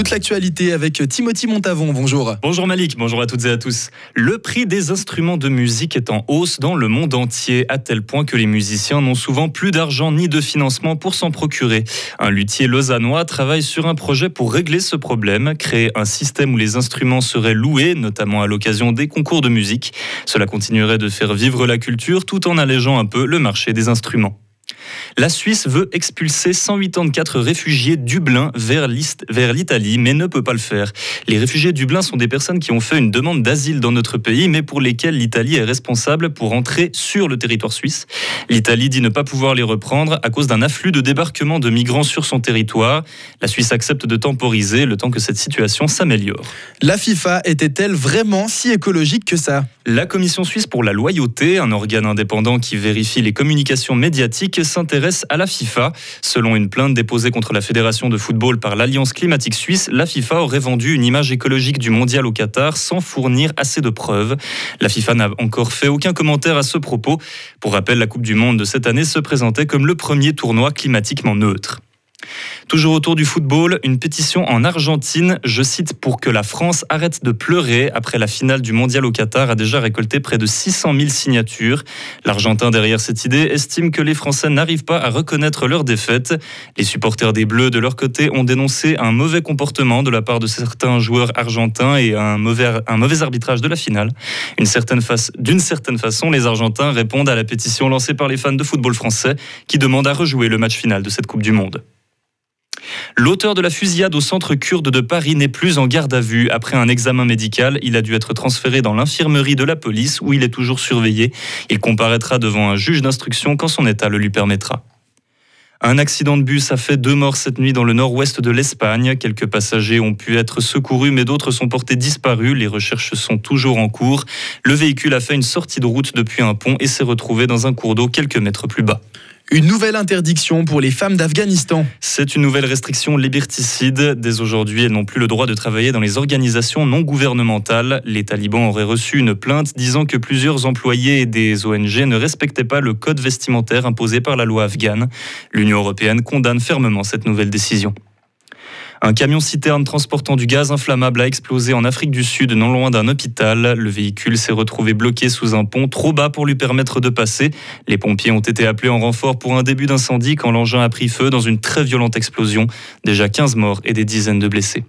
Toute l'actualité avec Timothy Montavon. Bonjour. Bonjour Malik, bonjour à toutes et à tous. Le prix des instruments de musique est en hausse dans le monde entier, à tel point que les musiciens n'ont souvent plus d'argent ni de financement pour s'en procurer. Un luthier lausannois travaille sur un projet pour régler ce problème, créer un système où les instruments seraient loués, notamment à l'occasion des concours de musique. Cela continuerait de faire vivre la culture tout en allégeant un peu le marché des instruments. La Suisse veut expulser 184 réfugiés Dublin vers l'Italie, mais ne peut pas le faire. Les réfugiés Dublin sont des personnes qui ont fait une demande d'asile dans notre pays, mais pour lesquelles l'Italie est responsable pour entrer sur le territoire suisse. L'Italie dit ne pas pouvoir les reprendre à cause d'un afflux de débarquement de migrants sur son territoire. La Suisse accepte de temporiser le temps que cette situation s'améliore. La FIFA était-elle vraiment si écologique que ça? La Commission suisse pour la loyauté, un organe indépendant qui vérifie les communications médiatiques, s'intéresse à la FIFA. Selon une plainte déposée contre la Fédération de football par l'Alliance climatique suisse, la FIFA aurait vendu une image écologique du mondial au Qatar sans fournir assez de preuves. La FIFA n'a encore fait aucun commentaire à ce propos. Pour rappel, la Coupe du Monde de cette année se présentait comme le premier tournoi climatiquement neutre. Toujours autour du football, une pétition en Argentine, je cite, pour que la France arrête de pleurer après la finale du mondial au Qatar a déjà récolté près de 600 000 signatures. L'Argentin derrière cette idée estime que les Français n'arrivent pas à reconnaître leur défaite. Les supporters des Bleus, de leur côté, ont dénoncé un mauvais comportement de la part de certains joueurs argentins et un mauvais, arbitrage de la finale. D'une certaine façon, les Argentins répondent à la pétition lancée par les fans de football français qui demandent à rejouer le match final de cette Coupe du Monde. L'auteur de la fusillade au centre kurde de Paris n'est plus en garde à vue. Après un examen médical, il a dû être transféré dans l'infirmerie de la police où il est toujours surveillé. Il comparaîtra devant un juge d'instruction quand son état le lui permettra. Un accident de bus a fait deux morts cette nuit dans le nord-ouest de l'Espagne. Quelques passagers ont pu être secourus, mais d'autres sont portés disparus. Les recherches sont toujours en cours. Le véhicule a fait une sortie de route depuis un pont et s'est retrouvé dans un cours d'eau quelques mètres plus bas. Une nouvelle interdiction pour les femmes d'Afghanistan. C'est une nouvelle restriction liberticide. Dès aujourd'hui, elles n'ont plus le droit de travailler dans les organisations non gouvernementales. Les talibans auraient reçu une plainte disant que plusieurs employés des ONG ne respectaient pas le code vestimentaire imposé par la loi afghane. L'Union européenne condamne fermement cette nouvelle décision. Un camion citerne transportant du gaz inflammable a explosé en Afrique du Sud, non loin d'un hôpital. Le véhicule s'est retrouvé bloqué sous un pont trop bas pour lui permettre de passer. Les pompiers ont été appelés en renfort pour un début d'incendie quand l'engin a pris feu dans une très violente explosion. Déjà 15 morts et des dizaines de blessés.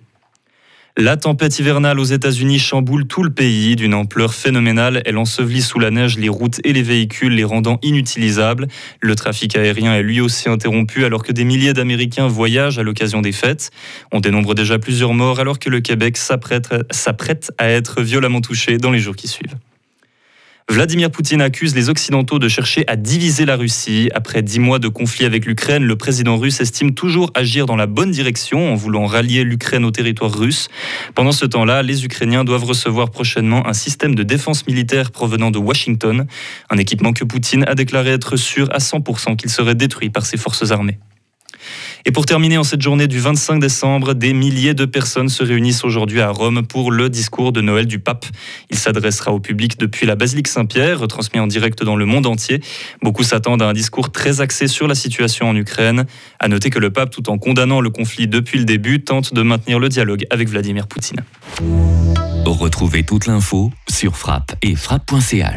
La tempête hivernale aux États-Unis chamboule tout le pays d'une ampleur phénoménale. Elle ensevelit sous la neige les routes et les véhicules, les rendant inutilisables. Le trafic aérien est lui aussi interrompu alors que des milliers d'Américains voyagent à l'occasion des fêtes. On dénombre déjà plusieurs morts alors que le Québec s'apprête à être violemment touché dans les jours qui suivent. Vladimir Poutine accuse les Occidentaux de chercher à diviser la Russie. Après dix mois de conflit avec l'Ukraine, le président russe estime toujours agir dans la bonne direction en voulant rallier l'Ukraine au territoire russe. Pendant ce temps-là, les Ukrainiens doivent recevoir prochainement un système de défense militaire provenant de Washington, un équipement que Poutine a déclaré être sûr à 100% qu'il serait détruit par ses forces armées. Et pour terminer en cette journée du 25 décembre, des milliers de personnes se réunissent aujourd'hui à Rome pour le discours de Noël du pape. Il s'adressera au public depuis la basilique Saint-Pierre, retransmis en direct dans le monde entier. Beaucoup s'attendent à un discours très axé sur la situation en Ukraine. À noter que le pape, tout en condamnant le conflit depuis le début, tente de maintenir le dialogue avec Vladimir Poutine. Retrouvez toute l'info sur frappe et frappe.ch.